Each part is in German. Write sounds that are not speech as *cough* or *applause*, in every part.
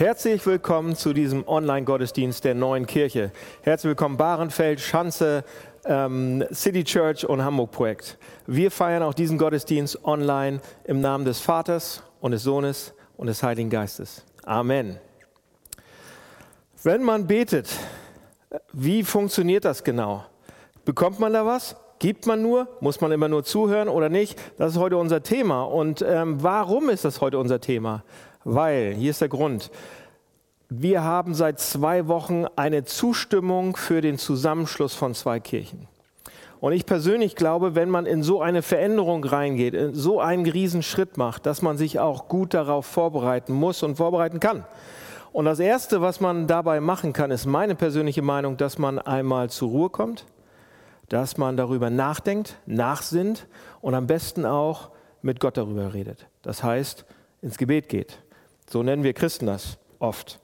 Herzlich willkommen zu diesem Online-Gottesdienst der neuen Kirche. Herzlich willkommen Bahrenfeld, Schanze, ähm, City Church und Hamburg Projekt. Wir feiern auch diesen Gottesdienst online im Namen des Vaters und des Sohnes und des Heiligen Geistes. Amen. Wenn man betet, wie funktioniert das genau? Bekommt man da was? Gibt man nur? Muss man immer nur zuhören oder nicht? Das ist heute unser Thema. Und ähm, warum ist das heute unser Thema? Weil, hier ist der Grund, wir haben seit zwei Wochen eine Zustimmung für den Zusammenschluss von zwei Kirchen. Und ich persönlich glaube, wenn man in so eine Veränderung reingeht, in so einen Riesenschritt macht, dass man sich auch gut darauf vorbereiten muss und vorbereiten kann. Und das Erste, was man dabei machen kann, ist meine persönliche Meinung, dass man einmal zur Ruhe kommt, dass man darüber nachdenkt, nachsinnt und am besten auch mit Gott darüber redet. Das heißt, ins Gebet geht. So nennen wir Christen das oft.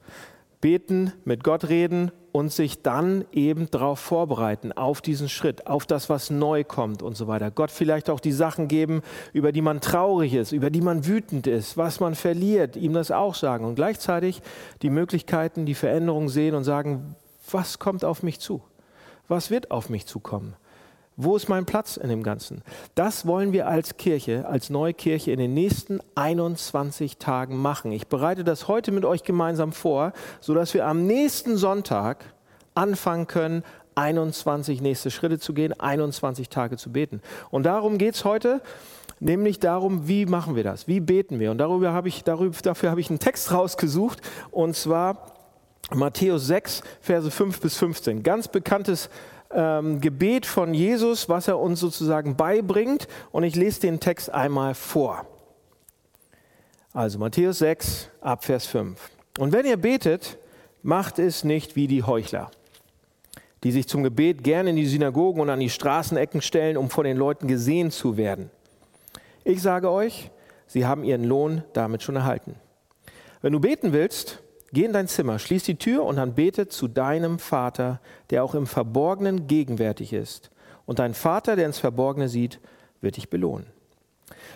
Beten, mit Gott reden und sich dann eben darauf vorbereiten, auf diesen Schritt, auf das, was neu kommt und so weiter. Gott vielleicht auch die Sachen geben, über die man traurig ist, über die man wütend ist, was man verliert, ihm das auch sagen und gleichzeitig die Möglichkeiten, die Veränderungen sehen und sagen, was kommt auf mich zu? Was wird auf mich zukommen? Wo ist mein Platz in dem Ganzen? Das wollen wir als Kirche, als neue Kirche in den nächsten 21 Tagen machen. Ich bereite das heute mit euch gemeinsam vor, sodass wir am nächsten Sonntag anfangen können, 21 nächste Schritte zu gehen, 21 Tage zu beten. Und darum geht es heute, nämlich darum, wie machen wir das? Wie beten wir? Und darüber habe ich, darüber, dafür habe ich einen Text rausgesucht, und zwar Matthäus 6, Verse 5 bis 15. Ganz bekanntes ähm, Gebet von Jesus, was er uns sozusagen beibringt. Und ich lese den Text einmal vor. Also Matthäus 6, Abvers 5. Und wenn ihr betet, macht es nicht wie die Heuchler, die sich zum Gebet gerne in die Synagogen und an die Straßenecken stellen, um von den Leuten gesehen zu werden. Ich sage euch, sie haben ihren Lohn damit schon erhalten. Wenn du beten willst, Geh in dein Zimmer, schließ die Tür und dann bete zu deinem Vater, der auch im Verborgenen gegenwärtig ist. Und dein Vater, der ins Verborgene sieht, wird dich belohnen.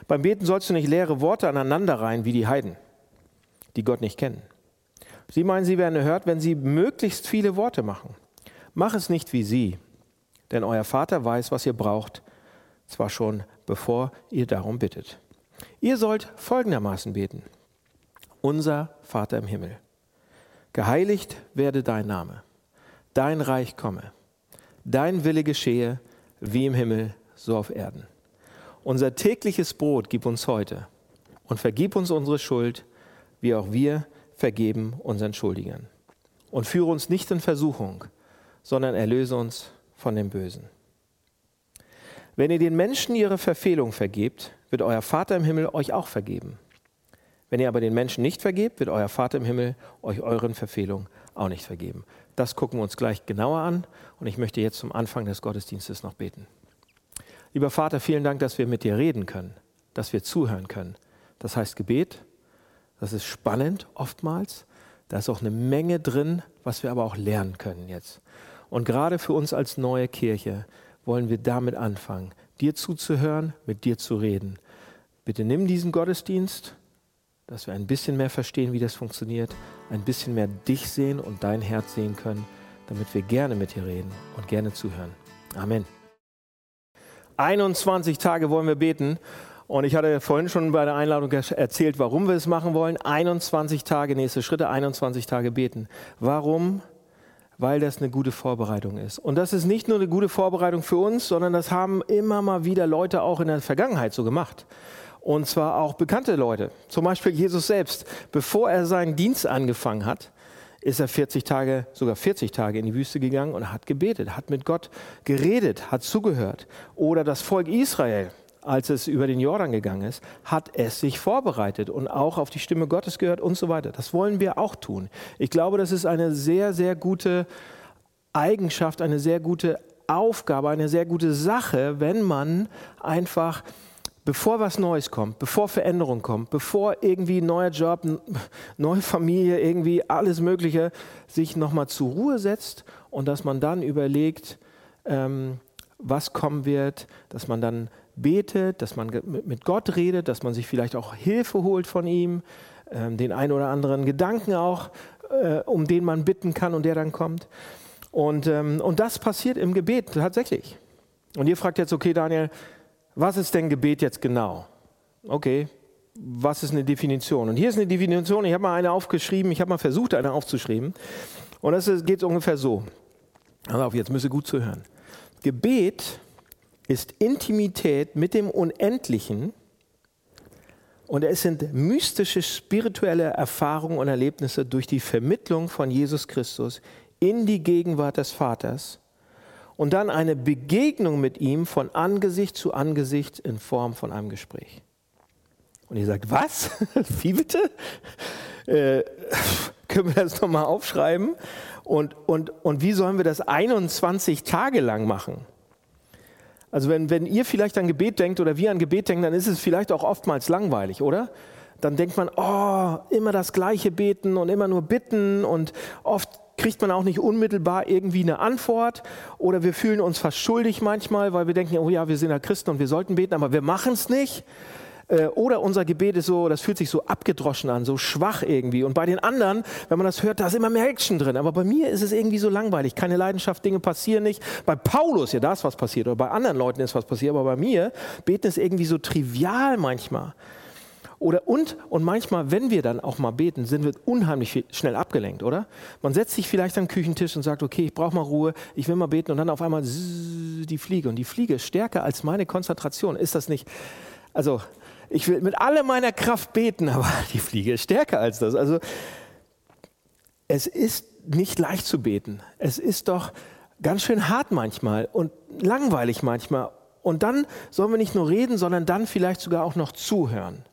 Beim Beten sollst du nicht leere Worte aneinanderreihen wie die Heiden, die Gott nicht kennen. Sie meinen, sie werden erhört, wenn sie möglichst viele Worte machen. Mach es nicht wie sie, denn euer Vater weiß, was ihr braucht, zwar schon bevor ihr darum bittet. Ihr sollt folgendermaßen beten. Unser Vater im Himmel Geheiligt werde dein Name, dein Reich komme, dein Wille geschehe, wie im Himmel, so auf Erden. Unser tägliches Brot gib uns heute und vergib uns unsere Schuld, wie auch wir vergeben unseren Schuldigern. Und führe uns nicht in Versuchung, sondern erlöse uns von dem Bösen. Wenn ihr den Menschen ihre Verfehlung vergebt, wird euer Vater im Himmel euch auch vergeben. Wenn ihr aber den Menschen nicht vergebt, wird euer Vater im Himmel euch euren Verfehlungen auch nicht vergeben. Das gucken wir uns gleich genauer an und ich möchte jetzt zum Anfang des Gottesdienstes noch beten. Lieber Vater, vielen Dank, dass wir mit dir reden können, dass wir zuhören können. Das heißt Gebet, das ist spannend oftmals. Da ist auch eine Menge drin, was wir aber auch lernen können jetzt. Und gerade für uns als neue Kirche wollen wir damit anfangen, dir zuzuhören, mit dir zu reden. Bitte nimm diesen Gottesdienst dass wir ein bisschen mehr verstehen, wie das funktioniert, ein bisschen mehr dich sehen und dein Herz sehen können, damit wir gerne mit dir reden und gerne zuhören. Amen. 21 Tage wollen wir beten. Und ich hatte vorhin schon bei der Einladung erzählt, warum wir es machen wollen. 21 Tage, nächste Schritte, 21 Tage beten. Warum? Weil das eine gute Vorbereitung ist. Und das ist nicht nur eine gute Vorbereitung für uns, sondern das haben immer mal wieder Leute auch in der Vergangenheit so gemacht. Und zwar auch bekannte Leute. Zum Beispiel Jesus selbst. Bevor er seinen Dienst angefangen hat, ist er 40 Tage, sogar 40 Tage in die Wüste gegangen und hat gebetet, hat mit Gott geredet, hat zugehört. Oder das Volk Israel, als es über den Jordan gegangen ist, hat es sich vorbereitet und auch auf die Stimme Gottes gehört und so weiter. Das wollen wir auch tun. Ich glaube, das ist eine sehr, sehr gute Eigenschaft, eine sehr gute Aufgabe, eine sehr gute Sache, wenn man einfach bevor was Neues kommt, bevor Veränderung kommt, bevor irgendwie ein neuer Job, neue Familie, irgendwie alles Mögliche, sich nochmal zur Ruhe setzt und dass man dann überlegt, ähm, was kommen wird, dass man dann betet, dass man mit Gott redet, dass man sich vielleicht auch Hilfe holt von ihm, äh, den einen oder anderen Gedanken auch, äh, um den man bitten kann und der dann kommt. Und, ähm, und das passiert im Gebet tatsächlich. Und ihr fragt jetzt, okay, Daniel, was ist denn Gebet jetzt genau? Okay, was ist eine Definition? Und hier ist eine Definition, ich habe mal eine aufgeschrieben, ich habe mal versucht, eine aufzuschreiben. Und das geht ungefähr so. Also jetzt müsst ihr gut zuhören. Gebet ist Intimität mit dem Unendlichen und es sind mystische spirituelle Erfahrungen und Erlebnisse durch die Vermittlung von Jesus Christus in die Gegenwart des Vaters und dann eine Begegnung mit ihm von Angesicht zu Angesicht in Form von einem Gespräch. Und ihr sagt, was? *laughs* Wie bitte? Äh, *laughs* können wir das nochmal aufschreiben? Und, und, und wie sollen wir das 21 Tage lang machen? Also wenn, wenn ihr vielleicht an Gebet denkt oder wir an Gebet denken, dann ist es vielleicht auch oftmals langweilig, oder? Dann denkt man, oh, immer das gleiche beten und immer nur bitten und oft kriegt man auch nicht unmittelbar irgendwie eine Antwort oder wir fühlen uns fast schuldig manchmal, weil wir denken, oh ja, wir sind ja Christen und wir sollten beten, aber wir machen es nicht. Äh, oder unser Gebet ist so, das fühlt sich so abgedroschen an, so schwach irgendwie. Und bei den anderen, wenn man das hört, da ist immer mehr Action drin. Aber bei mir ist es irgendwie so langweilig. Keine Leidenschaft, Dinge passieren nicht. Bei Paulus, ja, da ist was passiert. Oder bei anderen Leuten ist was passiert. Aber bei mir, beten ist irgendwie so trivial manchmal. Oder und, und manchmal, wenn wir dann auch mal beten, sind wir unheimlich schnell abgelenkt, oder? Man setzt sich vielleicht am Küchentisch und sagt, okay, ich brauche mal Ruhe, ich will mal beten und dann auf einmal die Fliege. Und die Fliege ist stärker als meine Konzentration. Ist das nicht? Also, ich will mit aller meiner Kraft beten, *laughs* aber die Fliege ist stärker als das. Also es ist nicht leicht zu beten. Es ist doch ganz schön hart manchmal und langweilig manchmal. Und dann sollen wir nicht nur reden, sondern dann vielleicht sogar auch noch zuhören.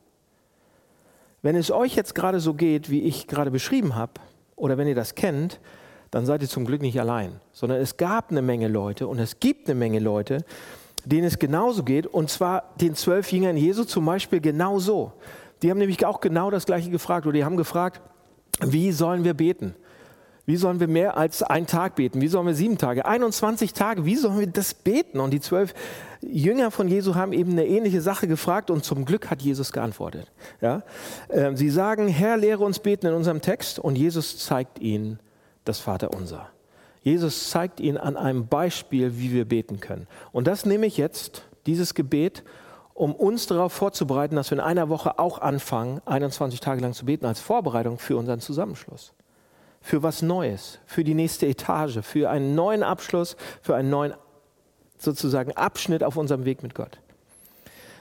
Wenn es euch jetzt gerade so geht, wie ich gerade beschrieben habe, oder wenn ihr das kennt, dann seid ihr zum Glück nicht allein, sondern es gab eine Menge Leute und es gibt eine Menge Leute, denen es genauso geht, und zwar den zwölf Jüngern Jesu zum Beispiel genauso. Die haben nämlich auch genau das Gleiche gefragt, oder die haben gefragt, wie sollen wir beten? Wie sollen wir mehr als einen Tag beten? Wie sollen wir sieben Tage, 21 Tage, wie sollen wir das beten? Und die zwölf Jünger von Jesu haben eben eine ähnliche Sache gefragt und zum Glück hat Jesus geantwortet. Ja? Ähm, sie sagen, Herr, lehre uns beten in unserem Text und Jesus zeigt ihnen das Vaterunser. Jesus zeigt ihnen an einem Beispiel, wie wir beten können. Und das nehme ich jetzt, dieses Gebet, um uns darauf vorzubereiten, dass wir in einer Woche auch anfangen, 21 Tage lang zu beten, als Vorbereitung für unseren Zusammenschluss. Für was Neues, für die nächste Etage, für einen neuen Abschluss, für einen neuen sozusagen Abschnitt auf unserem Weg mit Gott.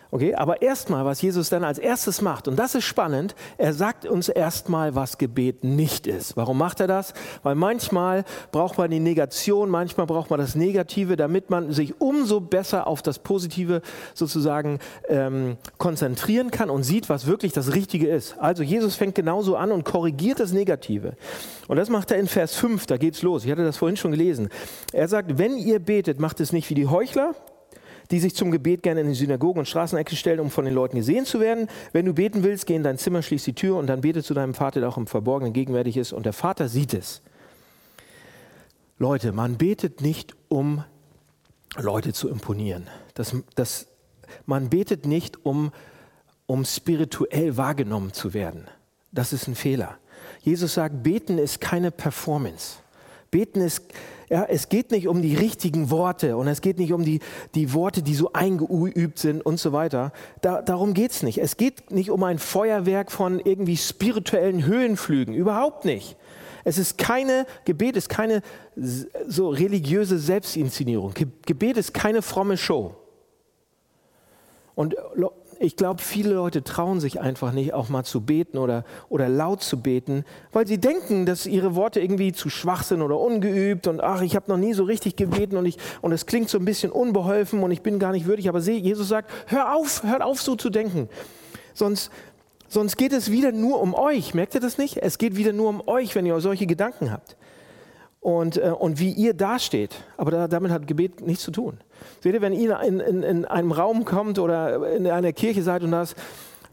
Okay, aber erstmal, was Jesus dann als erstes macht, und das ist spannend, er sagt uns erstmal, was Gebet nicht ist. Warum macht er das? Weil manchmal braucht man die Negation, manchmal braucht man das Negative, damit man sich umso besser auf das Positive sozusagen ähm, konzentrieren kann und sieht, was wirklich das Richtige ist. Also Jesus fängt genauso an und korrigiert das Negative. Und das macht er in Vers 5, da geht's los. Ich hatte das vorhin schon gelesen. Er sagt, wenn ihr betet, macht es nicht wie die Heuchler, die sich zum Gebet gerne in die Synagogen und Straßenecke stellen, um von den Leuten gesehen zu werden. Wenn du beten willst, geh in dein Zimmer, schließ die Tür und dann bete zu deinem Vater, der auch im Verborgenen gegenwärtig ist. Und der Vater sieht es. Leute, man betet nicht, um Leute zu imponieren. Das, das, man betet nicht, um, um spirituell wahrgenommen zu werden. Das ist ein Fehler. Jesus sagt, beten ist keine Performance. Beten ist ja, es geht nicht um die richtigen Worte und es geht nicht um die, die Worte, die so eingeübt sind und so weiter. Da, darum geht es nicht. Es geht nicht um ein Feuerwerk von irgendwie spirituellen Höhenflügen. Überhaupt nicht. Es ist keine, Gebet ist keine so religiöse Selbstinszenierung. Gebet ist keine fromme Show. Und ich glaube, viele Leute trauen sich einfach nicht, auch mal zu beten oder, oder laut zu beten, weil sie denken, dass ihre Worte irgendwie zu schwach sind oder ungeübt und ach, ich habe noch nie so richtig gebeten und, ich, und es klingt so ein bisschen unbeholfen und ich bin gar nicht würdig. Aber seh, Jesus sagt, hör auf, hört auf so zu denken. Sonst, sonst geht es wieder nur um euch. Merkt ihr das nicht? Es geht wieder nur um euch, wenn ihr solche Gedanken habt und, äh, und wie ihr dasteht. Aber da, damit hat Gebet nichts zu tun. Seht ihr, wenn ihr in, in, in einem Raum kommt oder in einer Kirche seid und das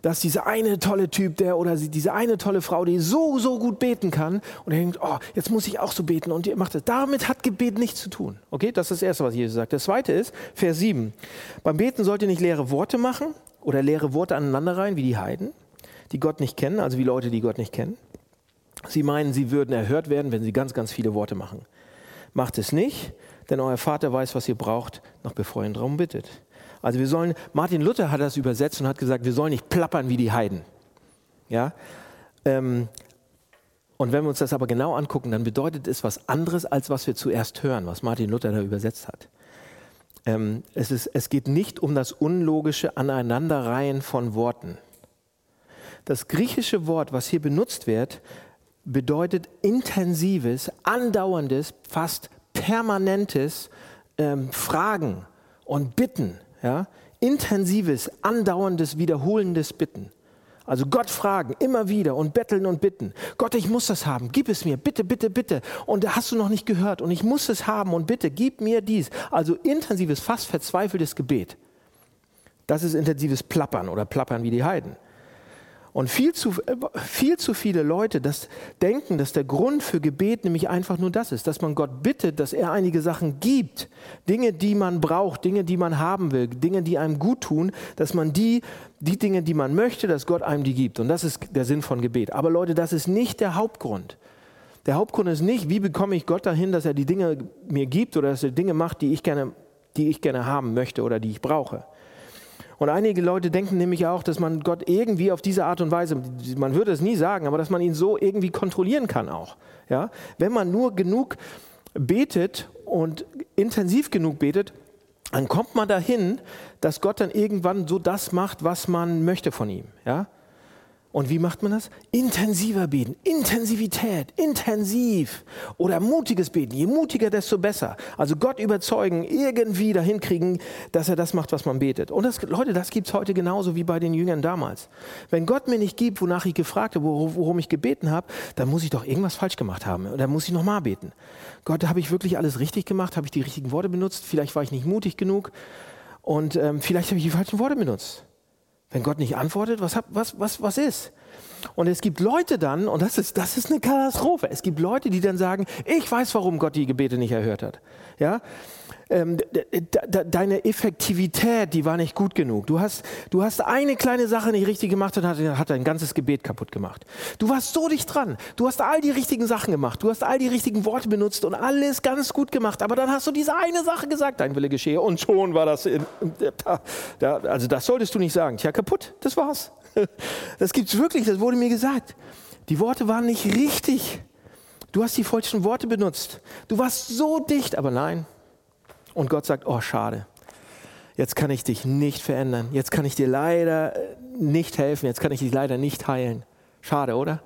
dass dieser eine tolle Typ, der oder diese eine tolle Frau, die so, so gut beten kann und er denkt, oh, jetzt muss ich auch so beten und ihr macht das. Damit hat Gebet nichts zu tun. Okay, das ist das Erste, was Jesus sagt. Das Zweite ist, Vers 7. Beim Beten sollt ihr nicht leere Worte machen oder leere Worte aneinander rein, wie die Heiden die Gott nicht kennen, also wie Leute, die Gott nicht kennen. Sie meinen, sie würden erhört werden, wenn sie ganz, ganz viele Worte machen. Macht es nicht, denn euer Vater weiß, was ihr braucht, noch bevor ihr ihn darum bittet. Also wir sollen, Martin Luther hat das übersetzt und hat gesagt, wir sollen nicht plappern wie die Heiden. Ja? Ähm, und wenn wir uns das aber genau angucken, dann bedeutet es was anderes, als was wir zuerst hören, was Martin Luther da übersetzt hat. Ähm, es, ist, es geht nicht um das unlogische Aneinanderreihen von Worten. Das griechische Wort, was hier benutzt wird, bedeutet intensives, andauerndes, fast permanentes ähm, Fragen und Bitten. Ja? Intensives, andauerndes, wiederholendes Bitten. Also Gott fragen, immer wieder und betteln und bitten. Gott, ich muss das haben, gib es mir, bitte, bitte, bitte. Und hast du noch nicht gehört und ich muss es haben und bitte, gib mir dies. Also intensives, fast verzweifeltes Gebet. Das ist intensives Plappern oder Plappern wie die Heiden. Und viel zu, viel zu viele Leute das denken, dass der Grund für Gebet nämlich einfach nur das ist, dass man Gott bittet, dass er einige Sachen gibt, Dinge, die man braucht, Dinge, die man haben will, Dinge, die einem gut tun, dass man die, die Dinge, die man möchte, dass Gott einem die gibt. Und das ist der Sinn von Gebet. Aber Leute, das ist nicht der Hauptgrund. Der Hauptgrund ist nicht, wie bekomme ich Gott dahin, dass er die Dinge mir gibt oder dass er Dinge macht, die ich gerne, die ich gerne haben möchte oder die ich brauche. Und einige Leute denken nämlich auch, dass man Gott irgendwie auf diese Art und Weise, man würde es nie sagen, aber dass man ihn so irgendwie kontrollieren kann auch. Ja? Wenn man nur genug betet und intensiv genug betet, dann kommt man dahin, dass Gott dann irgendwann so das macht, was man möchte von ihm. Ja? Und wie macht man das? Intensiver beten, Intensivität, intensiv oder mutiges Beten. Je mutiger, desto besser. Also Gott überzeugen, irgendwie dahin kriegen, dass er das macht, was man betet. Und das, Leute, das gibt es heute genauso wie bei den Jüngern damals. Wenn Gott mir nicht gibt, wonach ich gefragt habe, worum ich gebeten habe, dann muss ich doch irgendwas falsch gemacht haben. Und dann muss ich nochmal beten. Gott, habe ich wirklich alles richtig gemacht? Habe ich die richtigen Worte benutzt? Vielleicht war ich nicht mutig genug. Und ähm, vielleicht habe ich die falschen Worte benutzt. Wenn Gott nicht antwortet, was, was, was, was ist? Und es gibt Leute dann, und das ist, das ist eine Katastrophe, es gibt Leute, die dann sagen, ich weiß, warum Gott die Gebete nicht erhört hat. Ja? ähm, deine Effektivität, die war nicht gut genug. Du hast, du hast eine kleine Sache nicht richtig gemacht und hat, hat dein ganzes Gebet kaputt gemacht. Du warst so dicht dran. Du hast all die richtigen Sachen gemacht. Du hast all die richtigen Worte benutzt und alles ganz gut gemacht. Aber dann hast du diese eine Sache gesagt, dein Wille geschehe. Und schon war das, in, da, da, also das solltest du nicht sagen. Tja, kaputt, das war's. *laughs* Das gibt's wirklich, das wurde mir gesagt. Die Worte waren nicht richtig. Du hast die falschen Worte benutzt. Du warst so dicht, aber nein, und Gott sagt, oh schade, jetzt kann ich dich nicht verändern, jetzt kann ich dir leider äh, nicht helfen, jetzt kann ich dich leider nicht heilen. Schade, oder?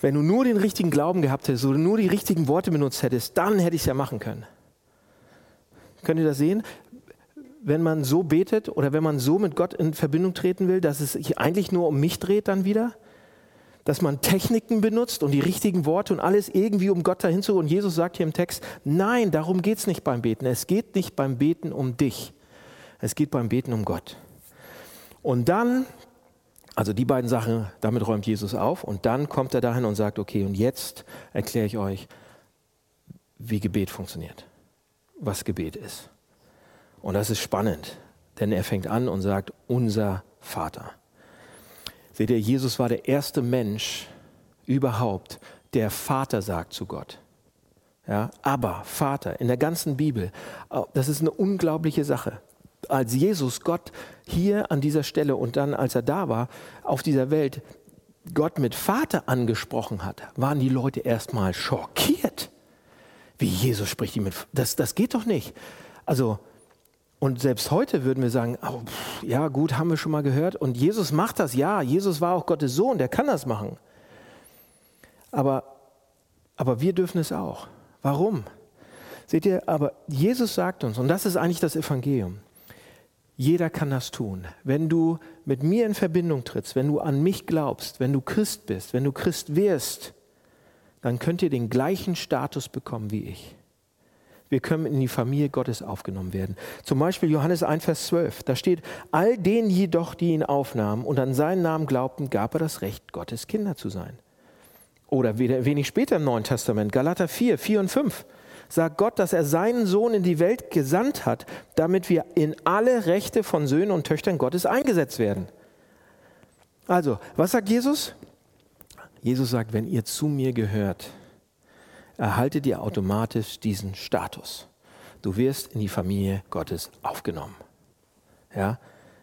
Wenn du nur den richtigen Glauben gehabt hättest oder nur die richtigen Worte benutzt hättest, dann hätte ich es ja machen können. Könnt ihr das sehen? Wenn man so betet oder wenn man so mit Gott in Verbindung treten will, dass es sich eigentlich nur um mich dreht dann wieder, dass man Techniken benutzt und die richtigen Worte und alles irgendwie, um Gott dahin zu. Und Jesus sagt hier im Text, nein, darum geht es nicht beim Beten. Es geht nicht beim Beten um dich. Es geht beim Beten um Gott. Und dann, also die beiden Sachen, damit räumt Jesus auf. Und dann kommt er dahin und sagt, okay, und jetzt erkläre ich euch, wie Gebet funktioniert, was Gebet ist. Und das ist spannend, denn er fängt an und sagt, unser Vater. Seht ihr, Jesus war der erste Mensch überhaupt, der Vater sagt zu Gott. Ja, aber Vater in der ganzen Bibel, das ist eine unglaubliche Sache. Als Jesus Gott hier an dieser Stelle und dann, als er da war, auf dieser Welt, Gott mit Vater angesprochen hat, waren die Leute erstmal schockiert. Wie Jesus spricht ihn mit. Das, das geht doch nicht. Also, und selbst heute würden wir sagen, oh, pff, ja gut, haben wir schon mal gehört. Und Jesus macht das, ja, Jesus war auch Gottes Sohn, der kann das machen. Aber, aber wir dürfen es auch. Warum? Seht ihr, aber Jesus sagt uns, und das ist eigentlich das Evangelium, jeder kann das tun. Wenn du mit mir in Verbindung trittst, wenn du an mich glaubst, wenn du Christ bist, wenn du Christ wirst, dann könnt ihr den gleichen Status bekommen wie ich. Wir können in die Familie Gottes aufgenommen werden. Zum Beispiel Johannes 1, Vers 12. Da steht, all denen jedoch, die ihn aufnahmen und an seinen Namen glaubten, gab er das Recht, Gottes Kinder zu sein. Oder wenig später im Neuen Testament, Galater 4, 4 und 5, sagt Gott, dass er seinen Sohn in die Welt gesandt hat, damit wir in alle Rechte von Söhnen und Töchtern Gottes eingesetzt werden. Also, was sagt Jesus? Jesus sagt, wenn ihr zu mir gehört, erhaltet ihr automatisch diesen Status. Du wirst in die Familie Gottes aufgenommen. Ja?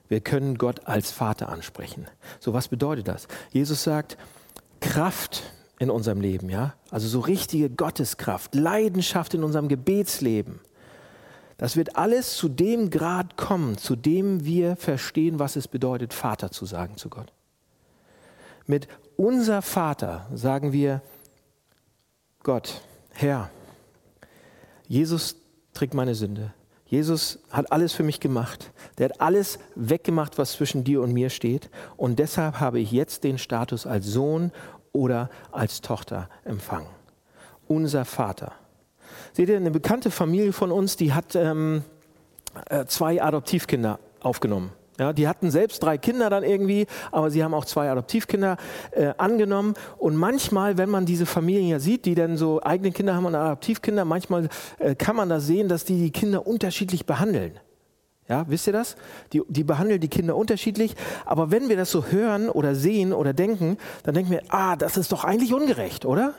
Wir können Gott als Vater ansprechen. So was bedeutet das? Jesus sagt, Kraft in unserem Leben, ja? Also so richtige Gotteskraft, Leidenschaft in unserem Gebetsleben. Das wird alles zu dem Grad kommen, zu dem wir verstehen, was es bedeutet, Vater zu sagen zu Gott. Mit unser Vater sagen wir, Gott, Herr, Jesus trägt meine Sünde. Jesus hat alles für mich gemacht. Der hat alles weggemacht, was zwischen dir und mir steht. Und deshalb habe ich jetzt den Status als Sohn oder als Tochter empfangen. Unser Vater. Seht ihr, eine bekannte Familie von uns, die hat ähm, äh, zwei Adoptivkinder aufgenommen. Ja, die hatten selbst drei Kinder dann irgendwie, aber sie haben auch zwei Adoptivkinder äh, angenommen. Und manchmal, wenn man diese Familien ja sieht, die dann so eigene Kinder haben und Adoptivkinder, manchmal äh, kann man da sehen, dass die die Kinder unterschiedlich behandeln. Ja, wisst ihr das? Die, die behandeln die Kinder unterschiedlich. Aber wenn wir das so hören oder sehen oder denken, dann denken wir, ah, das ist doch eigentlich ungerecht, oder?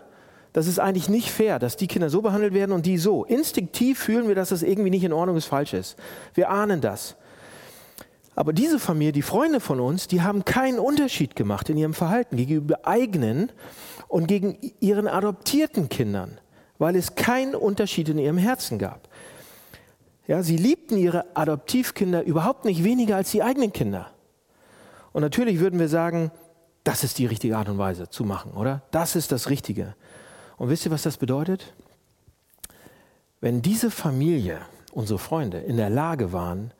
Das ist eigentlich nicht fair, dass die Kinder so behandelt werden und die so. Instinktiv fühlen wir, dass das irgendwie nicht in Ordnung ist, falsch ist. Wir ahnen das. Aber diese Familie, die Freunde von uns, die haben keinen Unterschied gemacht in ihrem Verhalten gegenüber eigenen und gegen ihren adoptierten Kindern, weil es keinen Unterschied in ihrem Herzen gab. Ja, sie liebten ihre Adoptivkinder überhaupt nicht weniger als die eigenen Kinder. Und natürlich würden wir sagen, das ist die richtige Art und Weise zu machen, oder? Das ist das Richtige. Und wisst ihr, was das bedeutet? Wenn diese Familie, unsere Freunde, in der Lage waren,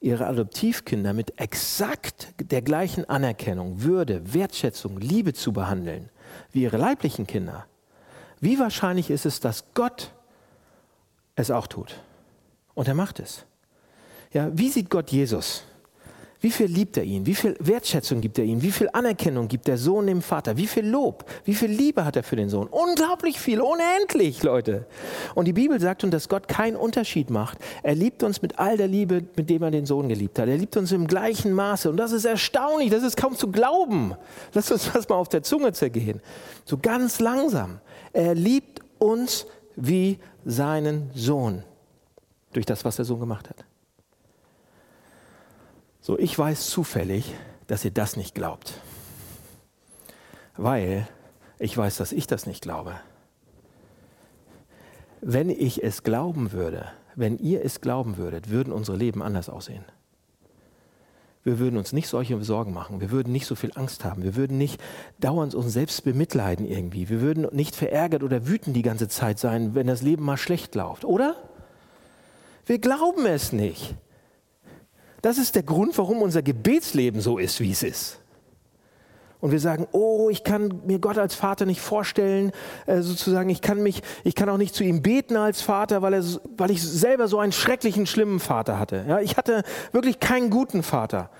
ihre Adoptivkinder mit exakt der gleichen Anerkennung, Würde, Wertschätzung, Liebe zu behandeln wie ihre leiblichen Kinder, wie wahrscheinlich ist es, dass Gott es auch tut? Und er macht es. Ja, wie sieht Gott Jesus? Wie viel liebt er ihn? Wie viel Wertschätzung gibt er ihm? Wie viel Anerkennung gibt der Sohn dem Vater? Wie viel Lob? Wie viel Liebe hat er für den Sohn? Unglaublich viel, unendlich, Leute. Und die Bibel sagt uns, dass Gott keinen Unterschied macht. Er liebt uns mit all der Liebe, mit dem er den Sohn geliebt hat. Er liebt uns im gleichen Maße. Und das ist erstaunlich, das ist kaum zu glauben. Lass uns das mal auf der Zunge zergehen. So ganz langsam. Er liebt uns wie seinen Sohn durch das, was der Sohn gemacht hat. So, ich weiß zufällig, dass ihr das nicht glaubt. Weil ich weiß, dass ich das nicht glaube. Wenn ich es glauben würde, wenn ihr es glauben würdet, würden unsere Leben anders aussehen. Wir würden uns nicht solche Sorgen machen. Wir würden nicht so viel Angst haben. Wir würden nicht dauernd uns selbst bemitleiden irgendwie. Wir würden nicht verärgert oder wütend die ganze Zeit sein, wenn das Leben mal schlecht läuft, oder? Wir glauben es nicht. Das ist der Grund, warum unser Gebetsleben so ist, wie es ist. Und wir sagen, oh, ich kann mir Gott als Vater nicht vorstellen, äh, sozusagen, ich kann mich, ich kann auch nicht zu ihm beten als Vater, weil, er, weil ich selber so einen schrecklichen, schlimmen Vater hatte. Ja, ich hatte wirklich keinen guten Vater.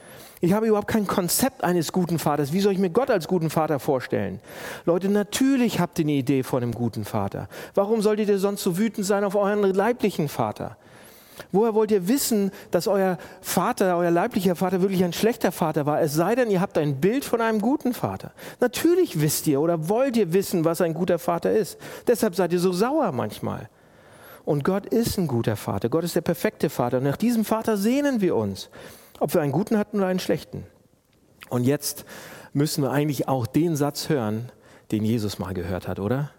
Ich habe überhaupt kein Konzept eines guten Vaters. Wie soll ich mir Gott als guten Vater vorstellen? Leute, natürlich habt ihr eine Idee von einem guten Vater. Warum solltet ihr sonst so wütend sein auf euren leiblichen Vater? Woher wollt ihr wissen, dass euer Vater, euer leiblicher Vater wirklich ein schlechter Vater war? Es sei denn, ihr habt ein Bild von einem guten Vater. Natürlich wisst ihr oder wollt ihr wissen, was ein guter Vater ist. Deshalb seid ihr so sauer manchmal. Und Gott ist ein guter Vater. Gott ist der perfekte Vater. Und nach diesem Vater sehnen wir uns, ob wir einen guten hatten oder einen schlechten. Und jetzt müssen wir eigentlich auch den Satz hören, den Jesus mal gehört hat, oder?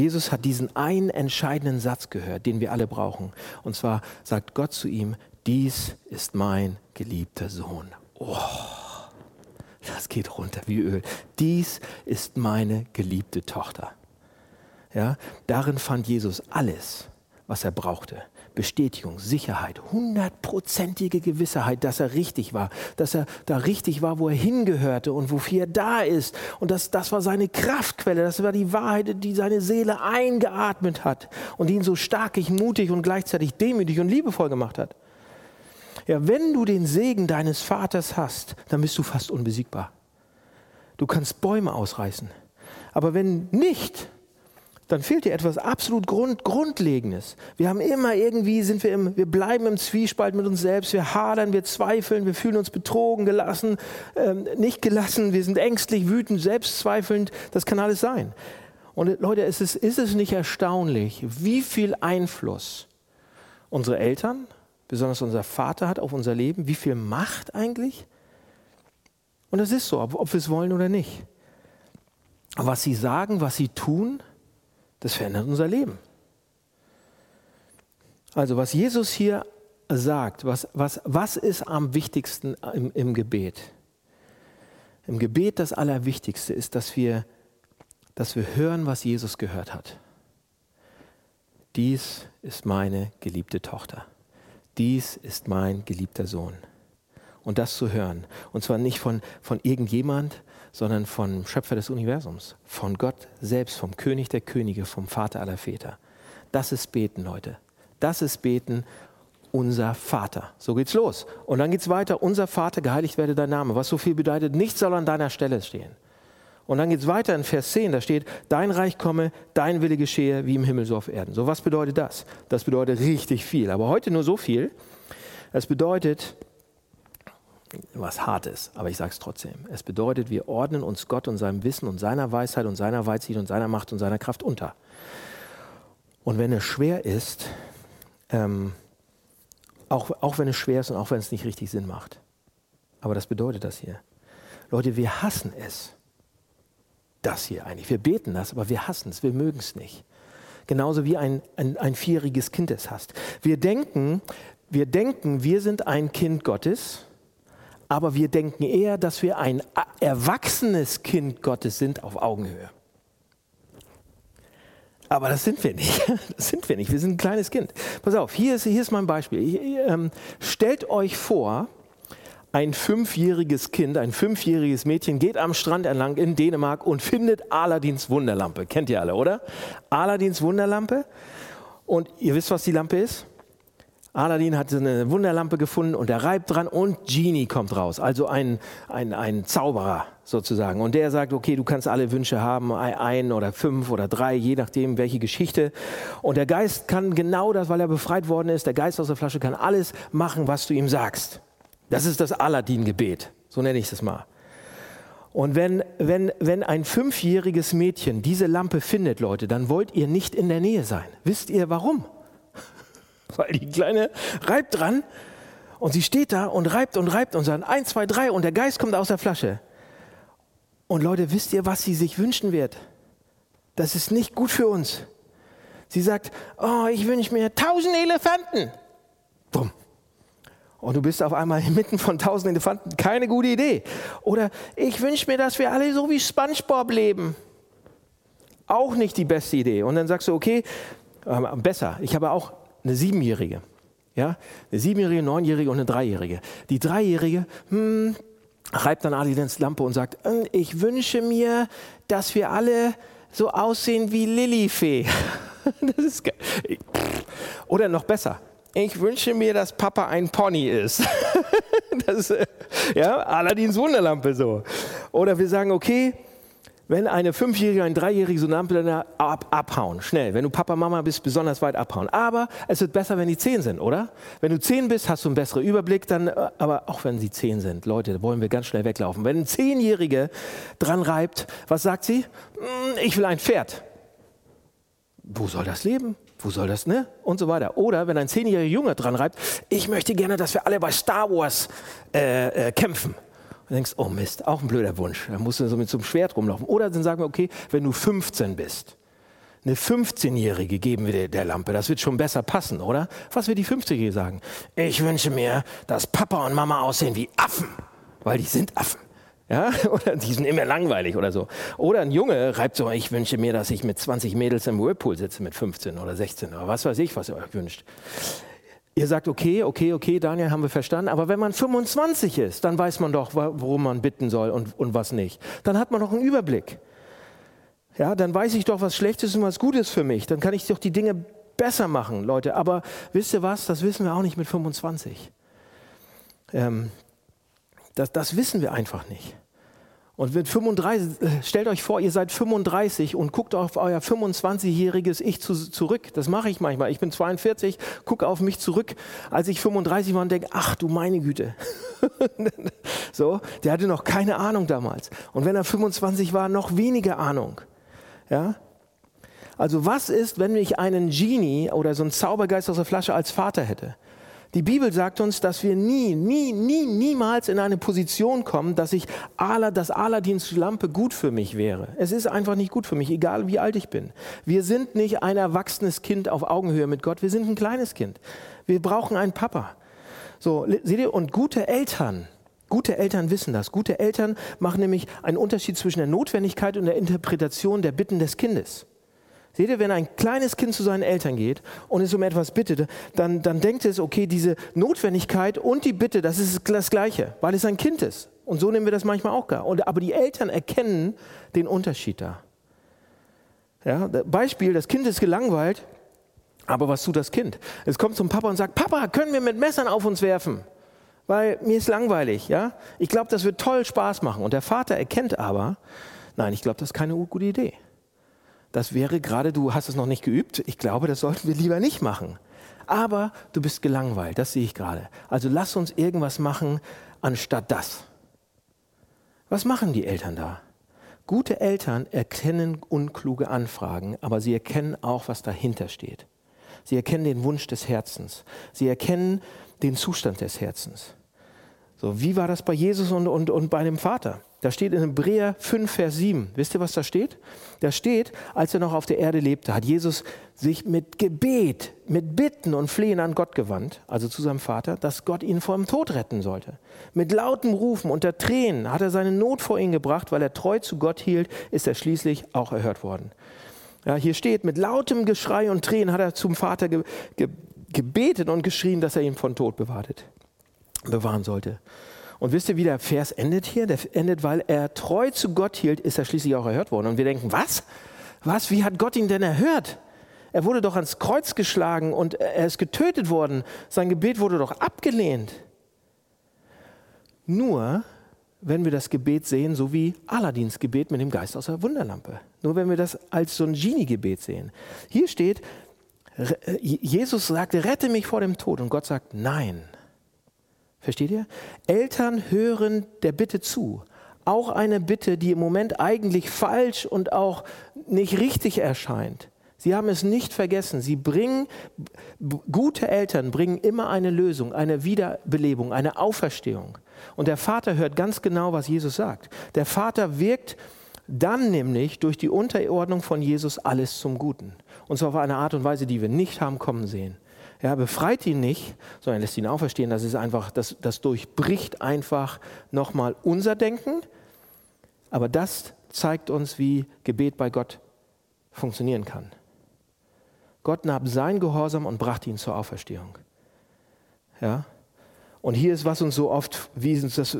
Jesus hat diesen einen entscheidenden Satz gehört, den wir alle brauchen. Und zwar sagt Gott zu ihm, dies ist mein geliebter Sohn. Oh, das geht runter wie Öl. Dies ist meine geliebte Tochter. Ja, darin fand Jesus alles, was er brauchte. Bestätigung, Sicherheit, hundertprozentige Gewissheit, dass er richtig war, dass er da richtig war, wo er hingehörte und wofür er da ist. Und das, das war seine Kraftquelle, das war die Wahrheit, die seine Seele eingeatmet hat und ihn so starkig, mutig und gleichzeitig demütig und liebevoll gemacht hat. Ja, wenn du den Segen deines Vaters hast, dann bist du fast unbesiegbar. Du kannst Bäume ausreißen. Aber wenn nicht, dann fehlt dir etwas absolut Grund, Grundlegendes. Wir haben immer irgendwie, sind wir im, wir bleiben im Zwiespalt mit uns selbst, wir hadern, wir zweifeln, wir fühlen uns betrogen, gelassen, ähm, nicht gelassen, wir sind ängstlich, wütend, selbstzweifelnd. Das kann alles sein. Und Leute, ist es, ist es nicht erstaunlich, wie viel Einfluss unsere Eltern, besonders unser Vater hat auf unser Leben, wie viel Macht eigentlich? Und das ist so, ob, ob wir es wollen oder nicht. Was sie sagen, was sie tun, das verändert unser Leben. Also was Jesus hier sagt, was, was, was ist am wichtigsten im, im Gebet? Im Gebet das Allerwichtigste ist, dass wir, dass wir hören, was Jesus gehört hat. Dies ist meine geliebte Tochter. Dies ist mein geliebter Sohn. Und das zu hören. Und zwar nicht von, von irgendjemand, sondern vom Schöpfer des Universums, von Gott selbst, vom König der Könige, vom Vater aller Väter. Das ist Beten, Leute. Das ist Beten, unser Vater. So geht's los. Und dann geht's weiter, unser Vater, geheiligt werde dein Name. Was so viel bedeutet, nichts soll an deiner Stelle stehen. Und dann geht es weiter in Vers 10, da steht, dein Reich komme, dein Wille geschehe, wie im Himmel so auf Erden. So, was bedeutet das? Das bedeutet richtig viel, aber heute nur so viel. Es bedeutet, was hart ist, aber ich sage es trotzdem. Es bedeutet, wir ordnen uns Gott und seinem Wissen und seiner Weisheit und seiner Weitsicht und seiner Macht und seiner Kraft unter. Und wenn es schwer ist, ähm, auch, auch wenn es schwer ist und auch wenn es nicht richtig Sinn macht, aber das bedeutet das hier. Leute, wir hassen es. Das hier eigentlich. Wir beten das, aber wir hassen es, wir mögen es nicht. Genauso wie ein, ein, ein vierjähriges Kind es hasst. Wir denken, wir denken, wir sind ein Kind Gottes aber wir denken eher, dass wir ein erwachsenes Kind Gottes sind auf Augenhöhe. Aber das sind wir nicht. *laughs* Das sind wir nicht. Wir sind ein kleines Kind. Pass auf, hier ist, hier ist mein Beispiel. Ich, ähm, stellt euch vor, ein fünfjähriges Kind, ein fünfjähriges Mädchen geht am Strand entlang in Dänemark und findet Aladins Wunderlampe. Kennt ihr alle, oder? Aladins Wunderlampe. Und ihr wisst, was die Lampe ist? Aladdin hat eine Wunderlampe gefunden und er reibt dran und Genie kommt raus, also ein, ein, ein Zauberer sozusagen. Und der sagt, okay, du kannst alle Wünsche haben, ein oder fünf oder drei, je nachdem, welche Geschichte. Und der Geist kann genau das, weil er befreit worden ist, der Geist aus der Flasche kann alles machen, was du ihm sagst. Das ist das Aladdin-Gebet, so nenne ich das mal. Und wenn, wenn, wenn ein fünfjähriges Mädchen diese Lampe findet, Leute, dann wollt ihr nicht in der Nähe sein. Wisst ihr warum? *laughs* weil die Kleine reibt dran und sie steht da und reibt und reibt und sagt eins, zwei, drei und der Geist kommt aus der Flasche. Und Leute, wisst ihr, was sie sich wünschen wird? Das ist nicht gut für uns. Sie sagt, oh, ich wünsche mir tausend Elefanten. Bumm. Und du bist auf einmal *laughs* inmitten von tausend Elefanten. Keine gute Idee. Oder ich wünsche mir, dass wir alle so wie SpongeBob leben. Auch nicht die beste Idee. Und dann sagst du, okay, äh, besser. Ich habe auch eine Siebenjährige. Ja? Eine Siebenjährige, Neunjährige und eine Dreijährige. Die Dreijährige hm, reibt dann Adilens Lampe und sagt, hm, ich wünsche mir, dass wir alle so aussehen wie Lilifee. *laughs* das ist geil. Oder noch besser. Ich wünsche mir, dass Papa ein Pony ist. *laughs* das, ja, Aladins Wunderlampe so. Oder wir sagen, okay, wenn eine Fünfjährige, ein Dreijährige so Ampel ab, abhauen, schnell. Wenn du Papa, Mama bist, besonders weit abhauen. Aber es wird besser, wenn die zehn sind, oder? Wenn du zehn bist, hast du einen besseren Überblick, dann, äh, aber auch wenn sie zehn sind, Leute, da wollen wir ganz schnell weglaufen. Wenn ein Zehnjährige dran reibt, was sagt sie? Hm, ich will ein Pferd. Wo soll das leben? Wo soll das, ne? Und so weiter. Oder wenn ein zehnjähriger Junge dran reibt, ich möchte gerne, dass wir alle bei Star Wars äh, äh, kämpfen. Und denkst, oh Mist, auch ein blöder Wunsch. Da musst du so mit so einem Schwert rumlaufen. Oder dann sagen wir, okay, wenn du 15 bist, eine 15-Jährige geben wir dir der Lampe. Das wird schon besser passen, oder? Was wird die 50-Jährige sagen? Ich wünsche mir, dass Papa und Mama aussehen wie Affen, weil die sind Affen. Ja, *laughs* oder die sind immer langweilig oder so. Oder ein Junge reibt so, ich wünsche mir, dass ich mit 20 Mädels im Whirlpool sitze mit 15 oder 16 oder was weiß ich, was ihr euch wünscht. Ihr sagt, okay, okay, okay, Daniel, haben wir verstanden. Aber wenn man 25 ist, dann weiß man doch, worum man bitten soll und, und was nicht. Dann hat man doch einen Überblick. Ja, dann weiß ich doch, was schlecht ist und was gut ist für mich. Dann kann ich doch die Dinge besser machen, Leute. Aber wisst ihr was? Das wissen wir auch nicht mit 25. Ähm, das, das wissen wir einfach nicht. Und mit 35, äh, stellt euch vor, ihr seid 35 und guckt auf euer 25-jähriges Ich zu, zurück. Das mache ich manchmal. Ich bin 42, gucke auf mich zurück, als ich 35 war und denke, ach du meine Güte. *laughs* so, der hatte noch keine Ahnung damals. Und wenn er 25 war, noch weniger Ahnung. Ja? Also was ist, wenn ich einen Genie oder so einen Zaubergeist aus der Flasche als Vater hätte? Die Bibel sagt uns, dass wir nie, nie, nie, niemals in eine Position kommen, dass ich dass Aladins Lampe gut für mich wäre. Es ist einfach nicht gut für mich, egal wie alt ich bin. Wir sind nicht ein erwachsenes Kind auf Augenhöhe mit Gott, wir sind ein kleines Kind. Wir brauchen einen Papa. So, seht ihr, und gute Eltern, Gute Eltern wissen das. Gute Eltern machen nämlich einen Unterschied zwischen der Notwendigkeit und der Interpretation der Bitten des Kindes. Seht ihr, wenn ein kleines Kind zu seinen Eltern geht und es um etwas bittet, dann, dann denkt es, okay, diese Notwendigkeit und die Bitte, das ist das Gleiche, weil es ein Kind ist. Und so nehmen wir das manchmal auch gar. Und, aber die Eltern erkennen den Unterschied da. Ja, Beispiel, das Kind ist gelangweilt, aber was tut das Kind? Es kommt zum Papa und sagt, Papa, können wir mit Messern auf uns werfen? Weil mir ist langweilig. Ja? Ich glaube, das wird toll Spaß machen. Und der Vater erkennt aber, nein, ich glaube, das ist keine gute Idee das wäre gerade, du hast es noch nicht geübt, ich glaube, das sollten wir lieber nicht machen. Aber du bist gelangweilt, das sehe ich gerade. Also lass uns irgendwas machen anstatt das. Was machen die Eltern da? Gute Eltern erkennen unkluge Anfragen, aber sie erkennen auch, was dahinter steht. Sie erkennen den Wunsch des Herzens. Sie erkennen den Zustand des Herzens. So, wie war das bei Jesus und, und, und bei dem Vater? Da steht in Hebräer 5, Vers 7. Wisst ihr, was da steht? Da steht, als er noch auf der Erde lebte, hat Jesus sich mit Gebet, mit Bitten und Flehen an Gott gewandt, also zu seinem Vater, dass Gott ihn vor dem Tod retten sollte. Mit lautem Rufen unter Tränen hat er seine Not vor ihn gebracht, weil er treu zu Gott hielt, ist er schließlich auch erhört worden. Ja, hier steht, mit lautem Geschrei und Tränen hat er zum Vater ge ge gebetet und geschrien, dass er ihn von Tod bewahrtet, bewahren sollte. Und wisst ihr, wie der Vers endet hier? Der endet, weil er treu zu Gott hielt, ist er schließlich auch erhört worden. Und wir denken, was? Was? Wie hat Gott ihn denn erhört? Er wurde doch ans Kreuz geschlagen und er ist getötet worden. Sein Gebet wurde doch abgelehnt. Nur, wenn wir das Gebet sehen, so wie Aladins Gebet mit dem Geist aus der Wunderlampe. Nur wenn wir das als so ein Genie-Gebet sehen. Hier steht, Jesus sagte, rette mich vor dem Tod. Und Gott sagt, nein. Versteht ihr? Eltern hören der Bitte zu. Auch eine Bitte, die im Moment eigentlich falsch und auch nicht richtig erscheint. Sie haben es nicht vergessen. Sie bringen, gute Eltern bringen immer eine Lösung, eine Wiederbelebung, eine Auferstehung. Und der Vater hört ganz genau, was Jesus sagt. Der Vater wirkt dann nämlich durch die Unterordnung von Jesus alles zum Guten. Und zwar auf eine Art und Weise, die wir nicht haben kommen sehen. Er befreit ihn nicht, sondern lässt ihn auferstehen. Das ist einfach, das, das durchbricht einfach nochmal unser Denken. Aber das zeigt uns, wie Gebet bei Gott funktionieren kann. Gott nahm sein Gehorsam und brachte ihn zur Auferstehung. Ja? Und hier ist, was uns so oft, wie uns das,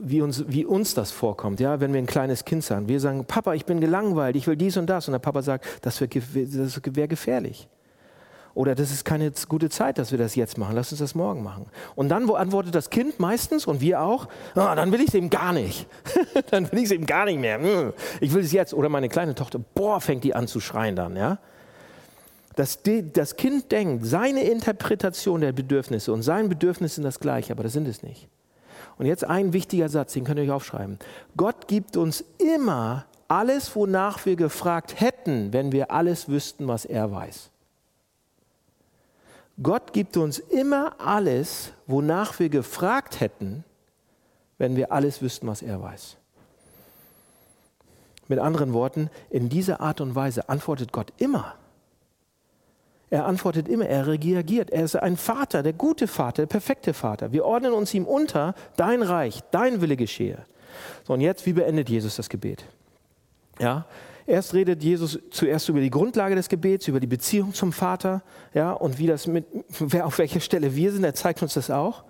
wie uns, wie uns das vorkommt, ja, wenn wir ein kleines Kind sagen. Wir sagen, Papa, ich bin gelangweilt, ich will dies und das. Und der Papa sagt, das wäre wär gefährlich. Oder das ist keine gute Zeit, dass wir das jetzt machen. Lass uns das morgen machen. Und dann antwortet das Kind meistens und wir auch, oh, dann will ich es eben gar nicht. *laughs* dann will ich es eben gar nicht mehr. Hm, ich will es jetzt. Oder meine kleine Tochter, boah, fängt die an zu schreien dann. Ja? Das, das Kind denkt, seine Interpretation der Bedürfnisse und sein Bedürfnis sind das gleiche, aber das sind es nicht. Und jetzt ein wichtiger Satz, den könnt ihr euch aufschreiben. Gott gibt uns immer alles, wonach wir gefragt hätten, wenn wir alles wüssten, was er weiß. Gott gibt uns immer alles, wonach wir gefragt hätten, wenn wir alles wüssten, was er weiß. Mit anderen Worten, in dieser Art und Weise antwortet Gott immer. Er antwortet immer, er reagiert. Er ist ein Vater, der gute Vater, der perfekte Vater. Wir ordnen uns ihm unter, dein Reich, dein Wille geschehe. So, und jetzt, wie beendet Jesus das Gebet? Ja, Erst redet Jesus zuerst über die Grundlage des Gebets, über die Beziehung zum Vater, ja, und wie das mit, wer auf welcher Stelle wir sind, er zeigt uns das auch.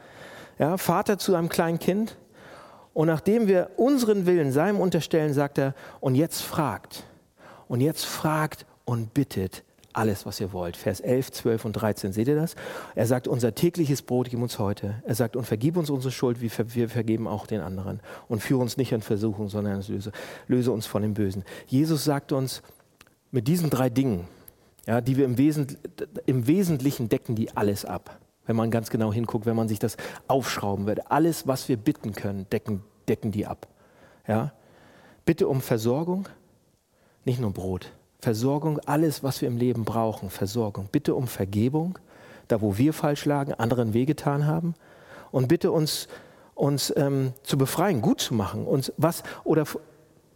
Ja, Vater zu einem kleinen Kind. Und nachdem wir unseren Willen seinem unterstellen, sagt er, und jetzt fragt, und jetzt fragt und bittet alles, was ihr wollt. Vers 11, 12 und 13, seht ihr das? Er sagt, unser tägliches Brot gib uns heute. Er sagt, und vergib uns unsere Schuld, wie wir vergeben auch den anderen. Und führe uns nicht in Versuchung, sondern löse, löse uns von dem Bösen. Jesus sagt uns, mit diesen drei Dingen, ja, die wir im, Wesent, im Wesentlichen decken, die alles ab. Wenn man ganz genau hinguckt, wenn man sich das aufschrauben würde. Alles, was wir bitten können, decken, decken die ab. Ja? Bitte um Versorgung, nicht nur Brot. Versorgung, alles, was wir im Leben brauchen, Versorgung. Bitte um Vergebung, da wo wir falsch lagen, anderen wehgetan haben. Und bitte uns, uns ähm, zu befreien, gut zu machen, uns was oder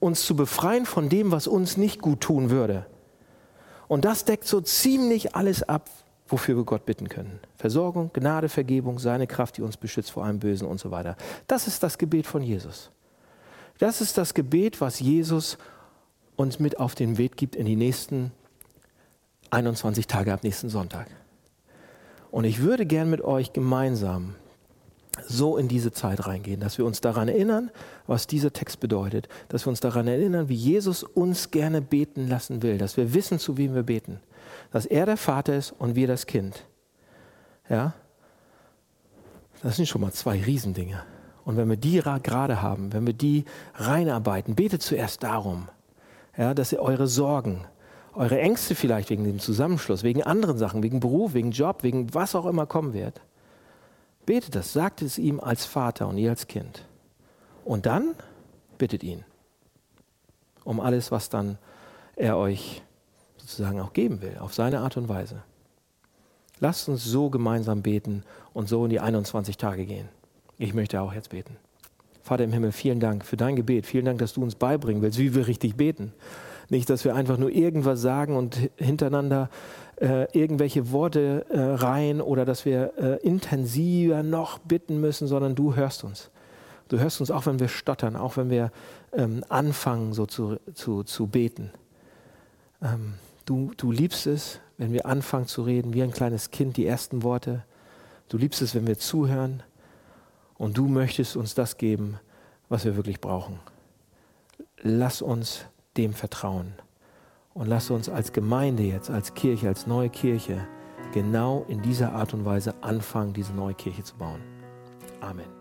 uns zu befreien von dem, was uns nicht gut tun würde. Und das deckt so ziemlich alles ab, wofür wir Gott bitten können. Versorgung, Gnade, Vergebung, seine Kraft, die uns beschützt vor allem Bösen und so weiter. Das ist das Gebet von Jesus. Das ist das Gebet, was Jesus uns mit auf den Weg gibt in die nächsten 21 Tage ab nächsten Sonntag. Und ich würde gern mit euch gemeinsam so in diese Zeit reingehen, dass wir uns daran erinnern, was dieser Text bedeutet, dass wir uns daran erinnern, wie Jesus uns gerne beten lassen will, dass wir wissen, zu wem wir beten, dass er der Vater ist und wir das Kind. Ja? Das sind schon mal zwei Riesendinge. Und wenn wir die gerade haben, wenn wir die reinarbeiten, betet zuerst darum, ja, dass ihr eure Sorgen, eure Ängste vielleicht wegen dem Zusammenschluss, wegen anderen Sachen, wegen Beruf, wegen Job, wegen was auch immer kommen wird, betet das, sagt es ihm als Vater und ihr als Kind. Und dann bittet ihn um alles, was dann er euch sozusagen auch geben will, auf seine Art und Weise. Lasst uns so gemeinsam beten und so in die 21 Tage gehen. Ich möchte auch jetzt beten. Vater im Himmel, vielen Dank für dein Gebet. Vielen Dank, dass du uns beibringen willst, wie wir richtig beten. Nicht, dass wir einfach nur irgendwas sagen und hintereinander äh, irgendwelche Worte äh, rein oder dass wir äh, intensiver noch bitten müssen, sondern du hörst uns. Du hörst uns auch, wenn wir stottern, auch wenn wir ähm, anfangen, so zu, zu, zu beten. Ähm, du, du liebst es, wenn wir anfangen zu reden, wie ein kleines Kind, die ersten Worte. Du liebst es, wenn wir zuhören. Und du möchtest uns das geben, was wir wirklich brauchen. Lass uns dem vertrauen. Und lass uns als Gemeinde jetzt, als Kirche, als neue Kirche, genau in dieser Art und Weise anfangen, diese neue Kirche zu bauen. Amen.